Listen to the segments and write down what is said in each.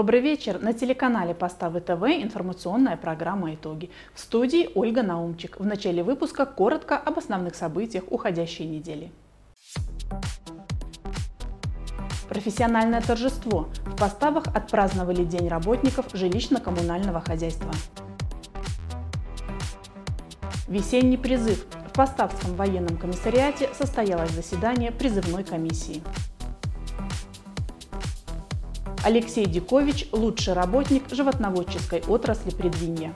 Добрый вечер. На телеканале Поставы ТВ информационная программа «Итоги». В студии Ольга Наумчик. В начале выпуска коротко об основных событиях уходящей недели. Профессиональное торжество. В поставах отпраздновали День работников жилищно-коммунального хозяйства. Весенний призыв. В Поставском военном комиссариате состоялось заседание призывной комиссии. Алексей Дикович – лучший работник животноводческой отрасли предвинья.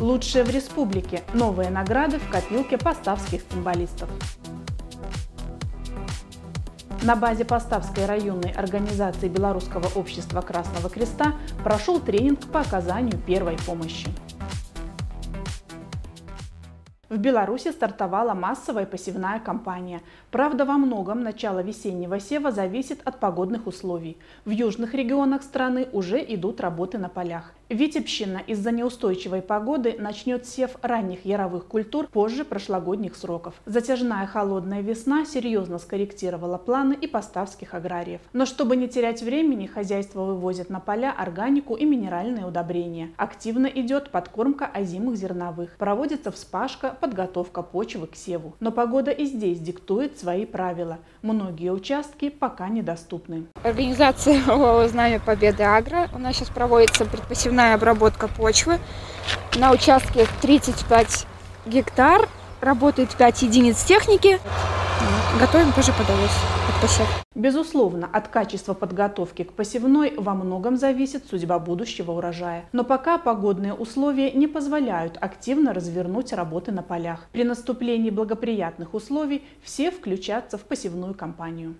Лучшие в республике. Новые награды в копилке поставских цимбалистов. На базе Поставской районной организации Белорусского общества Красного Креста прошел тренинг по оказанию первой помощи. В Беларуси стартовала массовая посевная кампания. Правда, во многом начало весеннего сева зависит от погодных условий. В южных регионах страны уже идут работы на полях. Витебщина из-за неустойчивой погоды начнет сев ранних яровых культур позже прошлогодних сроков. Затяжная холодная весна серьезно скорректировала планы и поставских аграриев. Но чтобы не терять времени, хозяйство вывозит на поля органику и минеральные удобрения. Активно идет подкормка озимых зерновых. Проводится вспашка, подготовка почвы к севу. Но погода и здесь диктует свои правила. Многие участки пока недоступны. Организация «Знамя Победы Агро». У нас сейчас проводится предпосевная обработка почвы. На участке 35 гектар. Работает 5 единиц техники. Готовим тоже под под посев. Безусловно, от качества подготовки к посевной во многом зависит судьба будущего урожая. Но пока погодные условия не позволяют активно развернуть работы на полях. При наступлении благоприятных условий все включатся в посевную кампанию.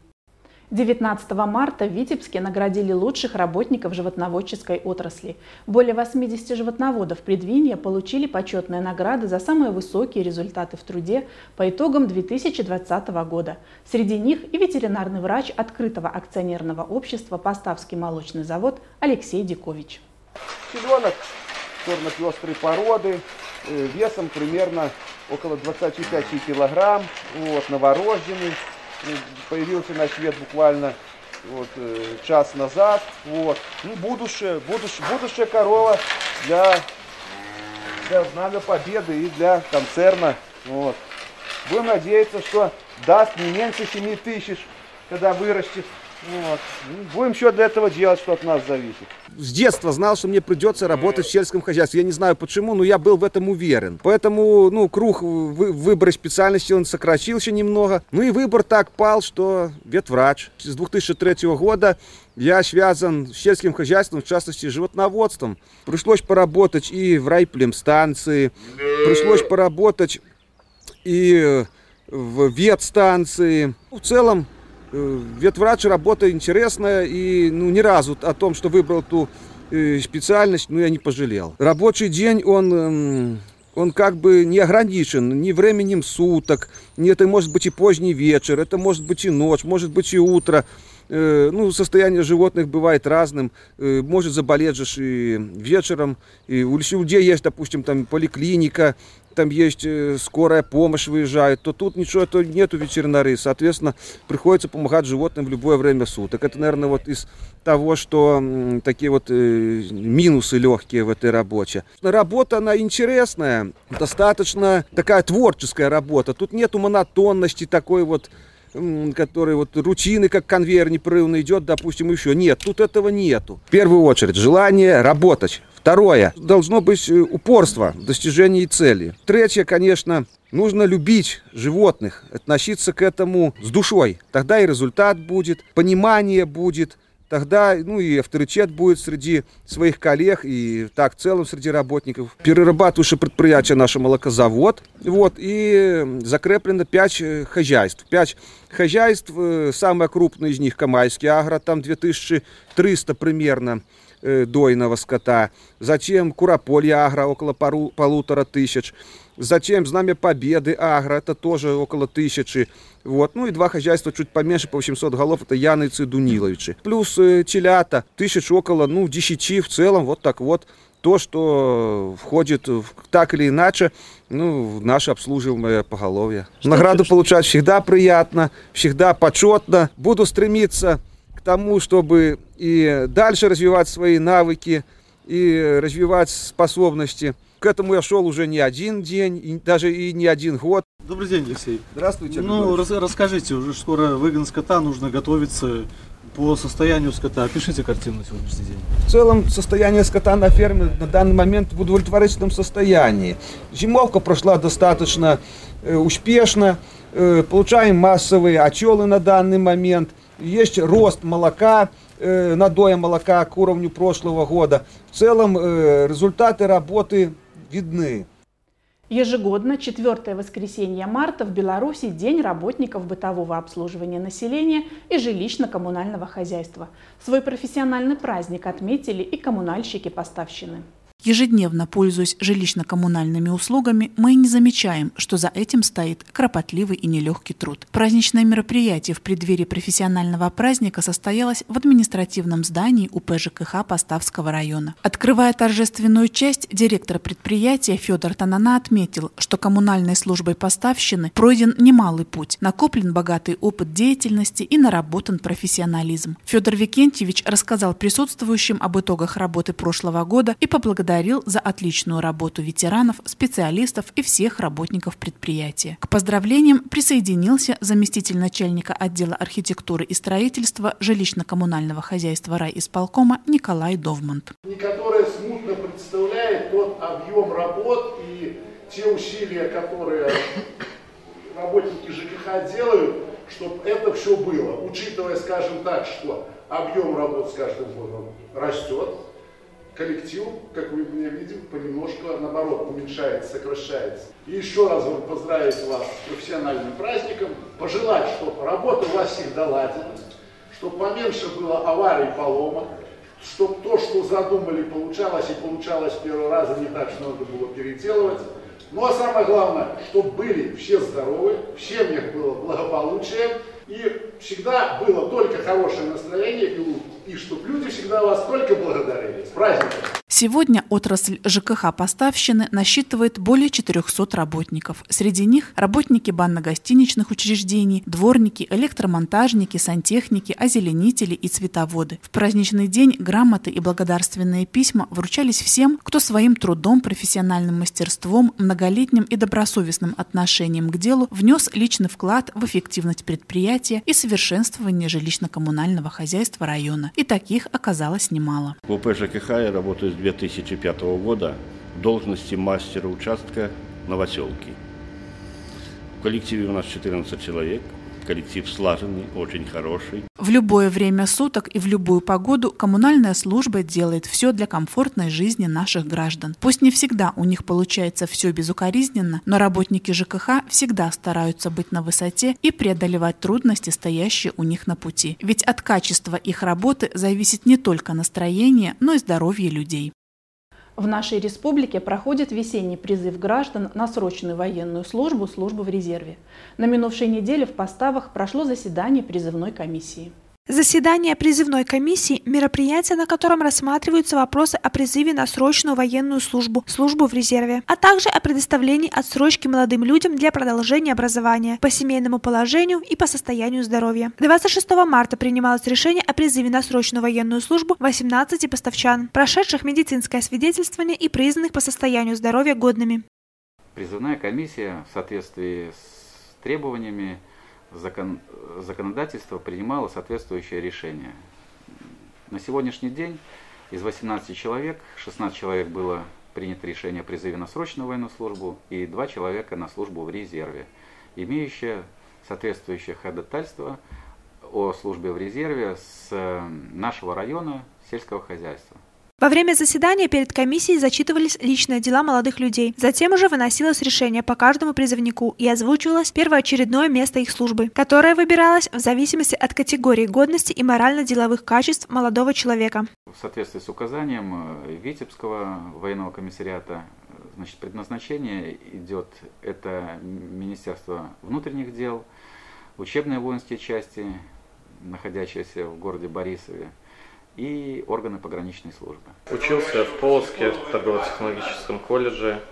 19 марта в Витебске наградили лучших работников животноводческой отрасли. Более 80 животноводов предвинья получили почетные награды за самые высокие результаты в труде по итогам 2020 года. Среди них и ветеринарный врач открытого акционерного общества «Поставский молочный завод» Алексей Дикович. Селенок черно-пестрой породы, э, весом примерно около 25 килограмм, вот, новорожденный, появился на свет буквально вот, э, час назад. Вот. Ну, будущее, будущее, будущая корова для, для Знамя Победы и для концерна. Вот. Будем надеяться, что даст не меньше 7 тысяч, когда вырастет. Вот. Ну, будем еще для этого делать, что от нас зависит. С детства знал, что мне придется работать в сельском хозяйстве. Я не знаю почему, но я был в этом уверен. Поэтому, ну, круг вы, выбора специальности он сократился немного. Ну и выбор так пал, что ветврач. С 2003 года я связан с сельским хозяйством, в частности, животноводством. Пришлось поработать и в райплемстанции, пришлось поработать и в ветстанции. В целом, ветврач работа интересная, и ну, ни разу о том, что выбрал ту э, специальность, ну, я не пожалел. Рабочий день, он, эм, он как бы не ограничен ни временем суток, ни это может быть и поздний вечер, это может быть и ночь, может быть и утро. Э, ну, состояние животных бывает разным. Может заболеть же и вечером. И у людей есть, допустим, там поликлиника, там есть э, скорая помощь выезжает, то тут ничего этого нету ветеринарии. Соответственно, приходится помогать животным в любое время суток. Это, наверное, вот из того, что такие вот э, минусы легкие в этой работе. Работа, она интересная, достаточно такая творческая работа. Тут нету монотонности такой вот который вот рутины, как конвейер непрерывно идет, допустим, еще. Нет, тут этого нету. В первую очередь, желание работать. Второе, должно быть э, упорство в достижении цели. Третье, конечно, нужно любить животных, относиться к этому с душой. Тогда и результат будет, понимание будет, тогда ну и авторитет будет среди своих коллег и так в целом среди работников. Перерабатывающее предприятие наше молокозавод. Вот, и закреплено 5 э, хозяйств. 5 хозяйств, э, самое крупное из них Камайский агро, там 2300 примерно дойного скота. Затем Курополье агро, около пару, полутора тысяч. Затем Знамя Победы агро, это тоже около тысячи. Вот. Ну и два хозяйства чуть поменьше, по 800 голов, это Яныцы и Дуниловичи. Плюс э, телята, тысяч около, ну, 10 в целом, вот так вот. То, что входит в, так или иначе ну, в наше обслуживаемое поголовье. Что Награду получать всегда приятно, всегда почетно. Буду стремиться тому, чтобы и дальше развивать свои навыки и развивать способности. К этому я шел уже не один день, и даже и не один год. Добрый день, Алексей. Здравствуйте. Ну, рас- расскажите, уже скоро выгон скота, нужно готовиться по состоянию скота. Опишите картину на сегодняшний день. В целом состояние скота на ферме на данный момент в удовлетворительном состоянии. Зимовка прошла достаточно э, успешно. Э, получаем массовые очелы на данный момент. Есть рост молока, э, надоя молока к уровню прошлого года. В целом результаты работы видны. Ежегодно, четвертое воскресенье марта в Беларуси День работников бытового обслуживания населения и жилищно-коммунального хозяйства. Свой профессиональный праздник отметили и коммунальщики-поставщины. Ежедневно пользуясь жилищно-коммунальными услугами, мы не замечаем, что за этим стоит кропотливый и нелегкий труд. Праздничное мероприятие в преддверии профессионального праздника состоялось в административном здании УП ЖКХ Поставского района. Открывая торжественную часть, директор предприятия Федор Танана отметил, что коммунальной службой поставщины пройден немалый путь, накоплен богатый опыт деятельности и наработан профессионализм. Федор Викентьевич рассказал присутствующим об итогах работы прошлого года и поблагодарил за отличную работу ветеранов, специалистов и всех работников предприятия. К поздравлениям присоединился заместитель начальника отдела архитектуры и строительства жилищно-коммунального хозяйства райисполкома Николай Довмонт. и которая смутно представляет тот объем работ и те усилия, которые работники ЖКХ делают, чтобы это все было, учитывая, скажем так, что объем работ с каждым годом растет, коллектив, как мы видим, понемножку, наоборот, уменьшается, сокращается. И еще раз поздравить вас с профессиональным праздником, пожелать, чтобы работа у вас всегда ладилась, чтобы поменьше было аварий, поломок, чтобы то, что задумали, получалось и получалось с первого раза, не так, что надо было переделывать. Ну а самое главное, чтобы были все здоровы, в семьях было благополучие, и всегда было только хорошее настроение, и, и чтобы люди всегда вас только благодарили. С праздником! Сегодня отрасль ЖКХ поставщины насчитывает более 400 работников. Среди них работники банно-гостиничных учреждений, дворники, электромонтажники, сантехники, озеленители и цветоводы. В праздничный день грамоты и благодарственные письма вручались всем, кто своим трудом, профессиональным мастерством, многолетним и добросовестным отношением к делу внес личный вклад в эффективность предприятия и совершенствование жилищно-коммунального хозяйства района. И таких оказалось немало. В ОП ЖКХ я работаю с 2005 года в должности мастера участка Новоселки. В коллективе у нас 14 человек. Коллектив слаженный, очень хороший. В любое время суток и в любую погоду коммунальная служба делает все для комфортной жизни наших граждан. Пусть не всегда у них получается все безукоризненно, но работники ЖКХ всегда стараются быть на высоте и преодолевать трудности, стоящие у них на пути. Ведь от качества их работы зависит не только настроение, но и здоровье людей. В нашей республике проходит весенний призыв граждан на срочную военную службу, службу в резерве. На минувшей неделе в Поставах прошло заседание призывной комиссии. Заседание призывной комиссии – мероприятие, на котором рассматриваются вопросы о призыве на срочную военную службу, службу в резерве, а также о предоставлении отсрочки молодым людям для продолжения образования по семейному положению и по состоянию здоровья. 26 марта принималось решение о призыве на срочную военную службу 18 поставчан, прошедших медицинское свидетельствование и признанных по состоянию здоровья годными. Призывная комиссия в соответствии с требованиями закон, законодательства принимала соответствующее решение. На сегодняшний день из 18 человек, 16 человек было принято решение о призыве на срочную военную службу и 2 человека на службу в резерве, имеющие соответствующее ходатайство о службе в резерве с нашего района сельского хозяйства. Во время заседания перед комиссией зачитывались личные дела молодых людей. Затем уже выносилось решение по каждому призывнику и озвучивалось первоочередное место их службы, которое выбиралось в зависимости от категории годности и морально-деловых качеств молодого человека. В соответствии с указанием Витебского военного комиссариата, значит, предназначение идет это Министерство внутренних дел, учебные воинские части, находящиеся в городе Борисове, и органы пограничной службы. Учился в Полоцке, в торгово-технологическом колледже.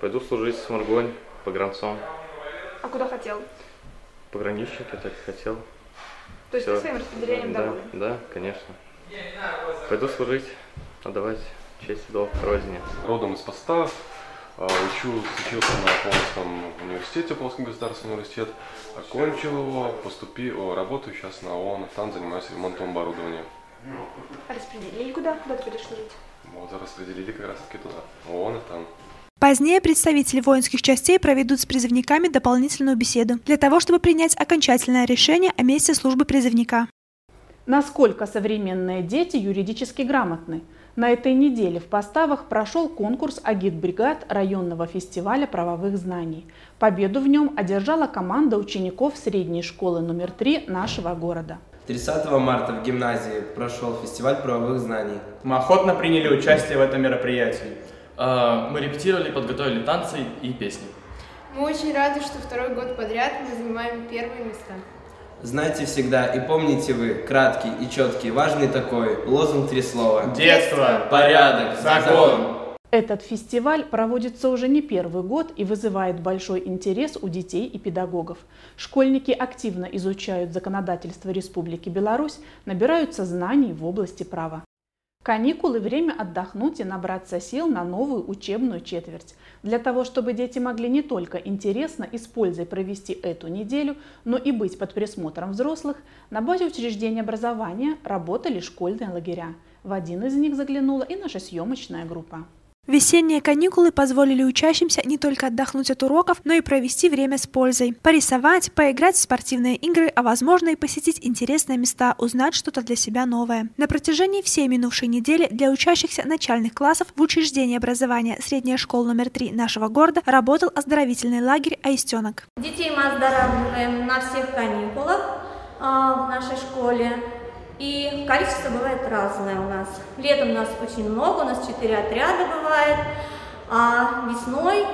Пойду служить в Сморгонь погранцом. А куда хотел? Пограничник, я так и хотел. То есть Всё. ты своим распределением да, доволен? Да, конечно. Пойду служить, отдавать честь и долг родине. Родом из Поставов, а, учу, учился на Полоцком университете, Полоцкий государственный университет, окончил его, поступил, работаю сейчас на ООН, там занимаюсь ремонтом оборудования. А распределили куда? Куда ты будешь служить? Вот, распределили как раз таки туда, ООН и там. Позднее представители воинских частей проведут с призывниками дополнительную беседу для того, чтобы принять окончательное решение о месте службы призывника. Насколько современные дети юридически грамотны? На этой неделе в Поставах прошел конкурс агитбригад районного фестиваля правовых знаний. Победу в нем одержала команда учеников средней школы номер 3 нашего города. 30 марта в гимназии прошел фестиваль правовых знаний. Мы охотно приняли участие в этом мероприятии. А, Мы репетировали, подготовили танцы и песни. Мы очень рады, что второй год подряд мы занимаем первые места. Знайте всегда и помните вы, краткий и четкий, важный такой, лозунг три слова. Детство, порядок, закон. Этот фестиваль проводится уже не первый год и вызывает большой интерес у детей и педагогов. Школьники активно изучают законодательство Республики Беларусь, набираются знаний в области права. Каникулы – время отдохнуть и набраться сил на новую учебную четверть. Для того, чтобы дети могли не только интересно и с пользой провести эту неделю, но и быть под присмотром взрослых, на базе учреждения образования работали школьные лагеря. В один из них заглянула и наша съемочная группа. Весенние каникулы позволили учащимся не только отдохнуть от уроков, но и провести время с пользой. Порисовать, поиграть в спортивные игры, а возможно и посетить интересные места, узнать что-то для себя новое. На протяжении всей минувшей недели для учащихся начальных классов в учреждении образования средняя школа номер 3 нашего города работал оздоровительный лагерь «Аистенок». Детей мы оздоравливаем на всех каникулах а, в нашей школе. И количество бывает разное у нас. Летом нас очень много, у нас 4 отряда бывает, а весной,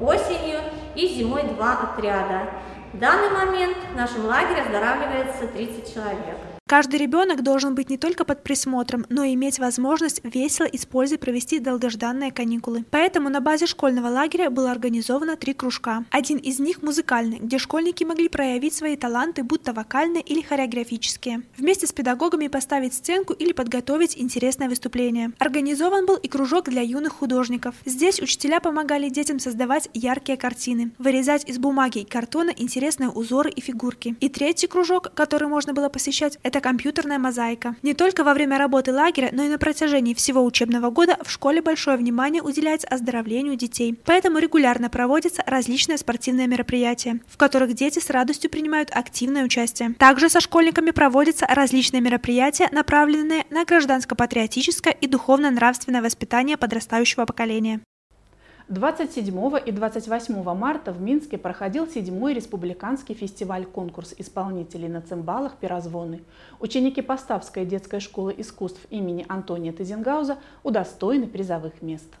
осенью и зимой 2 отряда. В данный момент в нашем лагере оздоравливается 30 человек. Каждый ребенок должен быть не только под присмотром, но и иметь возможность весело и с пользой провести долгожданные каникулы. Поэтому на базе школьного лагеря было организовано три кружка. Один из них музыкальный, где школьники могли проявить свои таланты, будто вокальные или хореографические. Вместе с педагогами поставить сценку или подготовить интересное выступление. Организован был и кружок для юных художников. Здесь учителя помогали детям создавать яркие картины, вырезать из бумаги и картона интересные узоры и фигурки. И третий кружок, который можно было посещать, это компьютерная мозаика. Не только во время работы лагеря, но и на протяжении всего учебного года в школе большое внимание уделяется оздоровлению детей. Поэтому регулярно проводятся различные спортивные мероприятия, в которых дети с радостью принимают активное участие. Также со школьниками проводятся различные мероприятия, направленные на гражданско-патриотическое и духовно-нравственное воспитание подрастающего поколения. 27 и 28 марта в Минске проходил седьмой республиканский фестиваль-конкурс исполнителей на цимбалах «Пирозвоны». Ученики Поставской детской школы искусств имени Антония Тезенгауза удостоены призовых мест.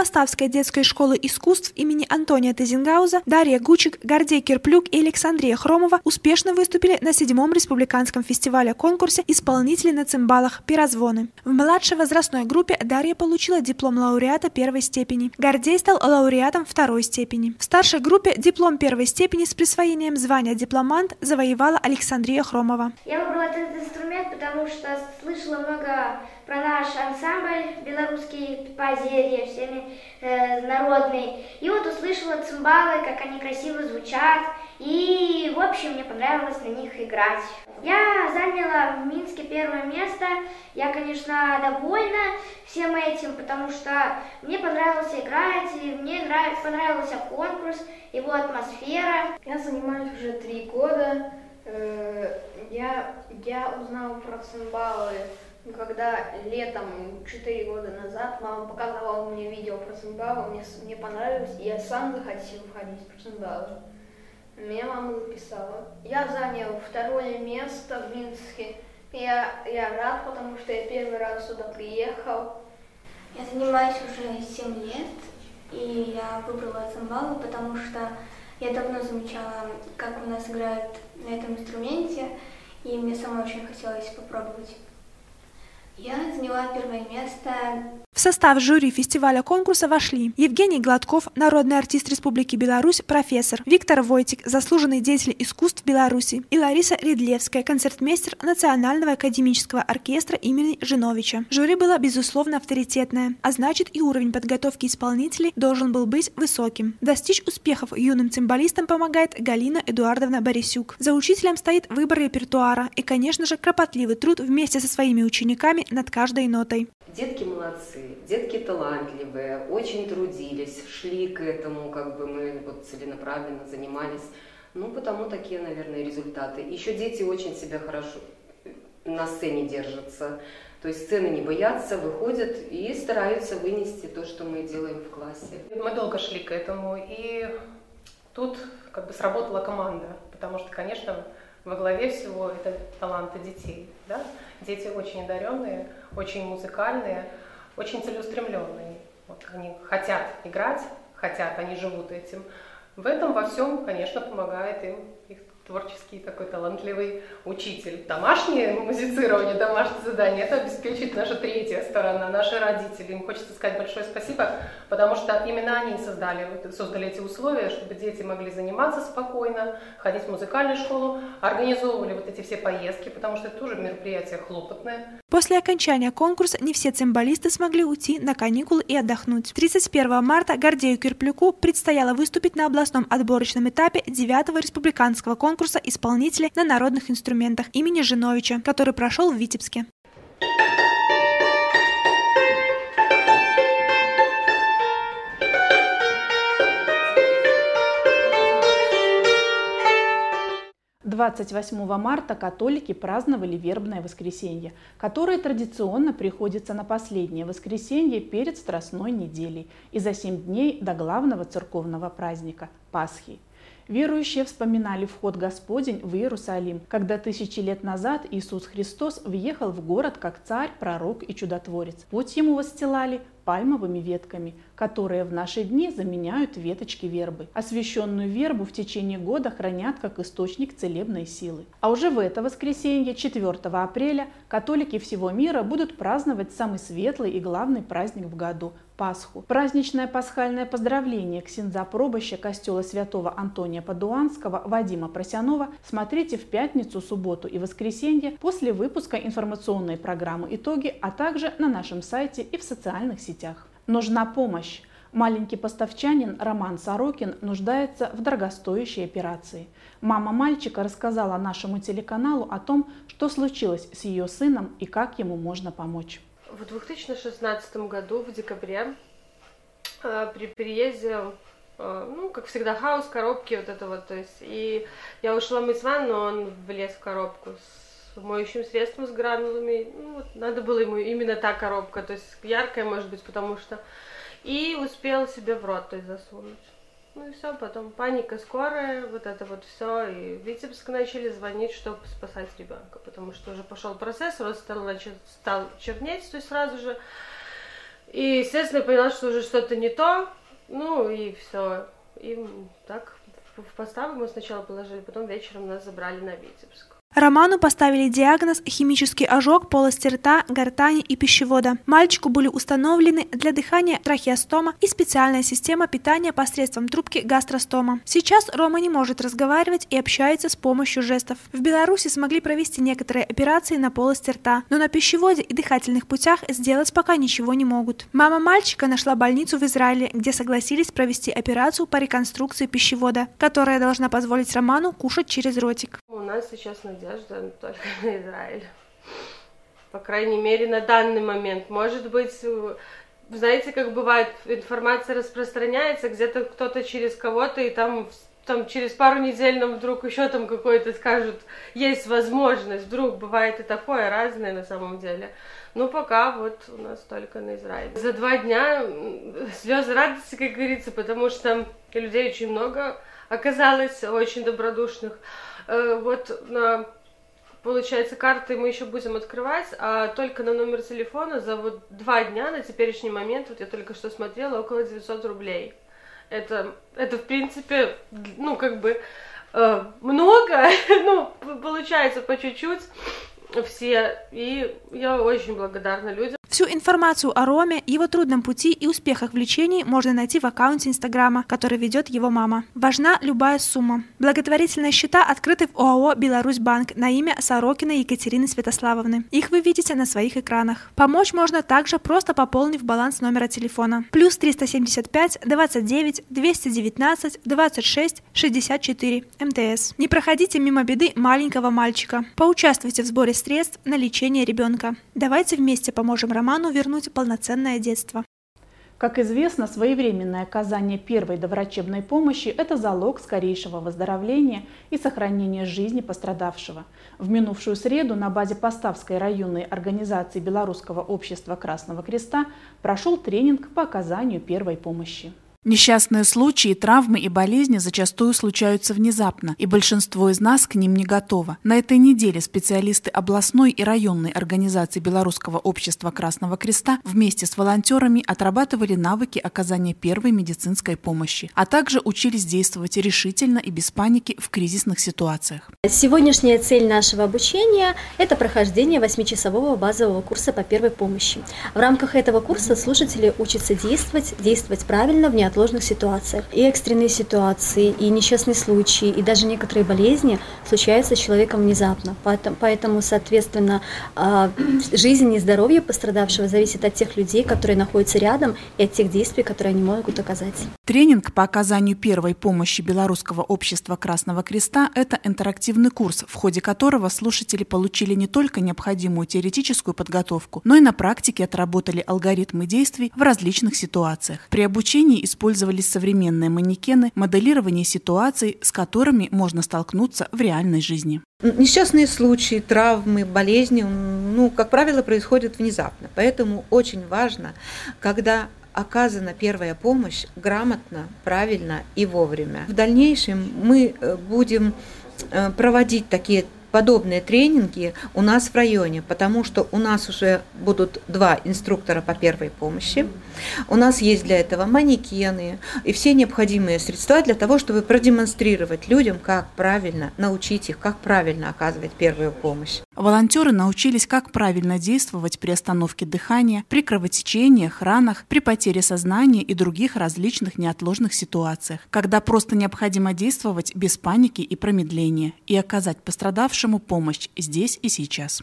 Поставской детской школы искусств имени Антония Тезенгауза, Дарья Гучик, Гордей Кирплюк и Александрия Хромова успешно выступили на седьмом республиканском фестивале-конкурсе «Исполнители на цимбалах. Пирозвоны». В младшей возрастной группе Дарья получила диплом лауреата первой степени. Гордей стал лауреатом второй степени. В старшей группе диплом первой степени с присвоением звания дипломант завоевала Александрия Хромова. Я выбрала этот инструмент, потому что слышала много про наш ансамбль белорусский по зелье, всеми э, народный. И вот услышала цимбалы, как они красиво звучат. И, в общем, мне понравилось на них играть. Я заняла в Минске первое место. Я, конечно, довольна всем этим, потому что мне понравилось играть, и мне нрав... понравился конкурс, его атмосфера. Я занимаюсь уже три года. Э, Я, я узнала про цимбалы, когда летом, четыре года назад, мама показывала мне видео про цимбалы, мне, мне понравилось, и я сам захотел ходить про цимбалы. Меня мама записала. Я занял второе место в Минске. Я, я рад, потому что я первый раз сюда приехал. Я занимаюсь уже 7 лет, и я выбрала цимбалы, потому что я давно замечала, как у нас играют на этом инструменте, и мне самой очень хотелось попробовать. Я заняла первое место. В состав жюри фестиваля конкурса вошли Евгений Гладков, народный артист Республики Беларусь, профессор, Виктор Войтик, заслуженный деятель искусств Беларуси, и Лариса Редлевская, концертмейстер Национального академического оркестра имени Жиновича. Жюри было, безусловно, авторитетное, а значит и уровень подготовки исполнителей должен был быть высоким. Достичь успехов юным цимбалистам помогает Галина Эдуардовна Борисюк. За учителем стоит выбор репертуара и, конечно же, кропотливый труд вместе со своими учениками над каждой нотой. Детки молодцы, детки талантливые, очень трудились, шли к этому, как бы мы вот целенаправленно занимались. Ну, потому такие, наверное, результаты. Еще дети очень себя хорошо на сцене держатся. То есть сцены не боятся, выходят и стараются вынести то, что мы делаем в классе. Мы долго шли к этому, и тут как бы сработала команда, потому что, конечно, во главе всего это таланты детей. Да? Дети очень одаренные, очень музыкальные, очень целеустремленные. Вот они хотят играть, хотят, они живут этим. В этом во всем, конечно, помогает им их творческий такой талантливый учитель. Домашнее музицирование, домашнее задание, это обеспечит наша третья сторона, наши родители. Им хочется сказать большое спасибо, потому что именно они создали, создали эти условия, чтобы дети могли заниматься спокойно, ходить в музыкальную школу, организовывали вот эти все поездки, потому что это тоже мероприятие хлопотное. После окончания конкурса не все цимбалисты смогли уйти на каникулы и отдохнуть. 31 марта Гордею Кирплюку предстояло выступить на областном отборочном этапе 9-го республиканского конкурса конкурса исполнителей на народных инструментах имени Жиновича, который прошел в Витебске. Двадцать восьмого марта католики праздновали вербное воскресенье, которое традиционно приходится на последнее воскресенье перед Страстной неделей и за семь дней до главного церковного праздника – Пасхи – Верующие вспоминали вход Господень в Иерусалим, когда тысячи лет назад Иисус Христос въехал в город как царь, пророк и чудотворец. Путь ему выстилали пальмовыми ветками, которые в наши дни заменяют веточки вербы. Освященную вербу в течение года хранят как источник целебной силы. А уже в это воскресенье, 4 апреля, католики всего мира будут праздновать самый светлый и главный праздник в году – Пасху. Праздничное пасхальное поздравление ксенза пробоща костела святого Антония Падуанского Вадима Просянова смотрите в пятницу, субботу и воскресенье после выпуска информационной программы «Итоги», а также на нашем сайте и в социальных сетях. Нужна помощь. Маленький поставчанин Роман Сорокин нуждается в дорогостоящей операции. Мама мальчика рассказала нашему телеканалу о том, что случилось с ее сыном и как ему можно помочь в 2016 году, в декабре, э, при переезде, э, ну, как всегда, хаос, коробки, вот это вот, то есть, и я ушла мыть ванну, он влез в коробку с моющим средством, с гранулами, ну, вот, надо было ему именно та коробка, то есть, яркая, может быть, потому что, и успел себе в рот, то есть, засунуть. Ну и все, потом паника скорая, вот это вот все. И Витебск начали звонить, чтобы спасать ребенка, потому что уже пошел процесс, рост стал, стал чернеть, то есть сразу же. И, естественно, поняла, что уже что-то не то, ну и все. И так в поставку мы сначала положили, потом вечером нас забрали на Витебск. Роману поставили диагноз химический ожог полости рта, гортани и пищевода. Мальчику были установлены для дыхания трахеостома и специальная система питания посредством трубки гастростома. Сейчас Рома не может разговаривать и общается с помощью жестов. В Беларуси смогли провести некоторые операции на полости рта, но на пищеводе и дыхательных путях сделать пока ничего не могут. Мама мальчика нашла больницу в Израиле, где согласились провести операцию по реконструкции пищевода, которая должна позволить Роману кушать через ротик. У нас сейчас надежда только на Израиль. По крайней мере, на данный момент. Может быть, знаете, как бывает, информация распространяется, где-то кто-то через кого-то, и там, там через пару недель нам вдруг еще там какой-то скажут, есть возможность, вдруг бывает и такое разное на самом деле. Ну, пока вот у нас только на Израиль. За два дня слезы радости, как говорится, потому что людей очень много оказалось, очень добродушных. Э, вот на Получается, карты мы еще будем открывать, а только на номер телефона за вот два дня на теперешний момент, вот я только что смотрела, около 900 рублей. Это, это в принципе, ну, как бы, э, много, ну, получается по чуть-чуть все, и я очень благодарна людям. Всю информацию о Роме, его трудном пути и успехах в лечении можно найти в аккаунте Инстаграма, который ведет его мама. Важна любая сумма. Благотворительные счета открыты в ОАО «Беларусьбанк» на имя Сорокина Екатерины Святославовны. Их вы видите на своих экранах. Помочь можно также просто пополнив баланс номера телефона. Плюс 375 29 219 26 64 МТС. Не проходите мимо беды маленького мальчика. Поучаствуйте в сборе средств на лечение ребенка. Давайте вместе поможем роману вернуть полноценное детство. Как известно, своевременное оказание первой доврачебной помощи – это залог скорейшего выздоровления и сохранения жизни пострадавшего. В минувшую среду на базе Поставской районной организации Белорусского общества Красного Креста прошел тренинг по оказанию первой помощи. Несчастные случаи, травмы и болезни зачастую случаются внезапно, и большинство из нас к ним не готово. На этой неделе специалисты областной и районной организации Белорусского общества Красного Креста вместе с волонтерами отрабатывали навыки оказания первой медицинской помощи, а также учились действовать решительно и без паники в кризисных ситуациях. Сегодняшняя цель нашего обучения – это прохождение восьмичасового базового курса по первой помощи. В рамках этого курса слушатели учатся действовать, действовать правильно в неотложных ситуациях. И экстренные ситуации, и несчастные случаи, и даже некоторые болезни случаются с человеком внезапно. Поэтому, поэтому соответственно, а, жизнь и здоровье пострадавшего зависит от тех людей, которые находятся рядом, и от тех действий, которые они могут оказать. Тренинг по оказанию первой помощи Белорусского общества Красного Креста – это интерактивный курс, в ходе которого слушатели получили не только необходимую теоретическую подготовку, но и на практике отработали алгоритмы действий в различных ситуациях. При обучении использовались современные манекены, моделирование ситуаций, с которыми можно столкнуться в реальной жизни. Несчастные случаи, травмы, болезни, ну, как правило, происходят внезапно. Поэтому очень важно, когда оказана первая помощь грамотно, правильно и вовремя. В дальнейшем мы э, будем э, проводить такие подобные тренинги у нас в районе, потому что у нас уже будут два инструктора по первой помощи. У нас есть для этого манекены и все необходимые средства для того, чтобы продемонстрировать людям, как правильно научить их, как правильно оказывать первую помощь. Волонтеры научились, как правильно действовать при остановке дыхания, при кровотечениях, ранах, при потере сознания и других различных неотложных ситуациях, когда просто необходимо действовать без паники и промедления и оказать пострадавшему помощь здесь и сейчас.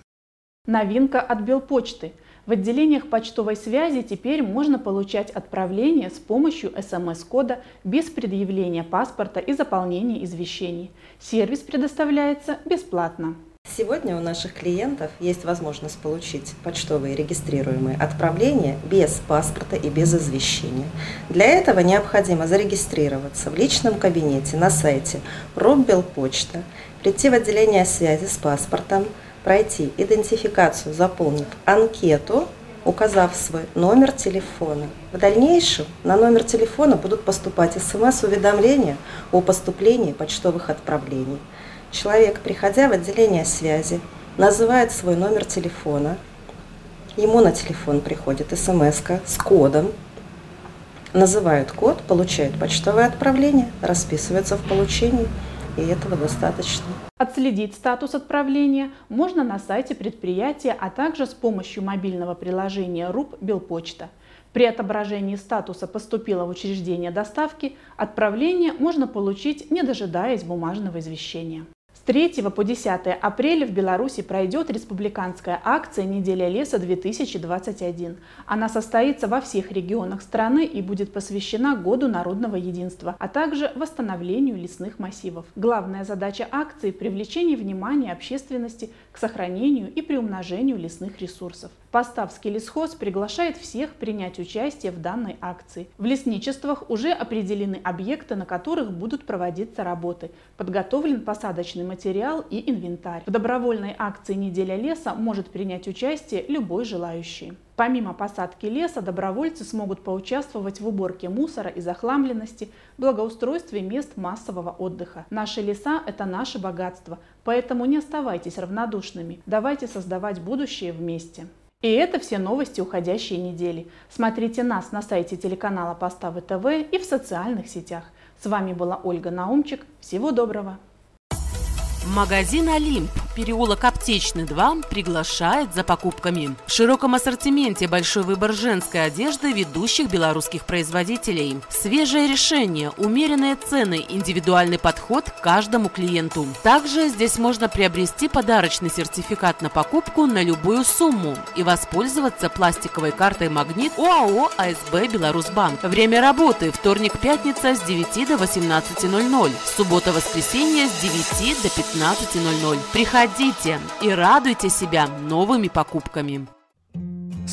Новинка от Белпочты. В отделениях почтовой связи теперь можно получать отправления с помощью СМС-кода без предъявления паспорта и заполнения извещений. Сервис предоставляется бесплатно. Сегодня у наших клиентов есть возможность получить почтовые регистрируемые отправления без паспорта и без извещения. Для этого необходимо зарегистрироваться в личном кабинете на сайте Роббелпочта, прийти в отделение связи с паспортом, пройти идентификацию, заполнив анкету, указав свой номер телефона. В дальнейшем на номер телефона будут поступать смс-уведомления о поступлении почтовых отправлений – Человек, приходя в отделение связи, называет свой номер телефона, ему на телефон приходит смс с кодом, называют код, получают почтовое отправление, расписываются в получении, и этого достаточно. Отследить статус отправления можно на сайте предприятия, а также с помощью мобильного приложения РУП «Белпочта». При отображении статуса «Поступило в учреждение доставки» отправление можно получить, не дожидаясь бумажного извещения. 3 по 10 апреля в Беларуси пройдет республиканская акция «Неделя леса-2021». Она состоится во всех регионах страны и будет посвящена Году народного единства, а также восстановлению лесных массивов. Главная задача акции – привлечение внимания общественности к сохранению и приумножению лесных ресурсов. Поставский лесхоз приглашает всех принять участие в данной акции. В лесничествах уже определены объекты, на которых будут проводиться работы. Подготовлен посадочный материал и инвентарь. В добровольной акции «Неделя леса» может принять участие любой желающий. Помимо посадки леса, добровольцы смогут поучаствовать в уборке мусора и захламленности, благоустройстве мест массового отдыха. Наши леса – это наше богатство, поэтому не оставайтесь равнодушными. Давайте создавать будущее вместе. И это все новости уходящей недели. Смотрите нас на сайте телеканала Поставы ТВ и в социальных сетях. С вами была Ольга Наумчик. Всего доброго! Магазин «Олимп», переулок Аптечный 2, приглашает за покупками. В широком ассортименте большой выбор женской одежды ведущих белорусских производителей. Свежее решение, умеренные цены, индивидуальный подход к каждому клиенту. Также здесь можно приобрести подарочный сертификат на покупку на любую сумму и воспользоваться пластиковой картой «Магнит» ОАО «АСБ Беларусьбанк». Время работы – вторник-пятница с 9 до 18.00, суббота-воскресенье с 9 до 15.00. Приходите и радуйте себя новыми покупками.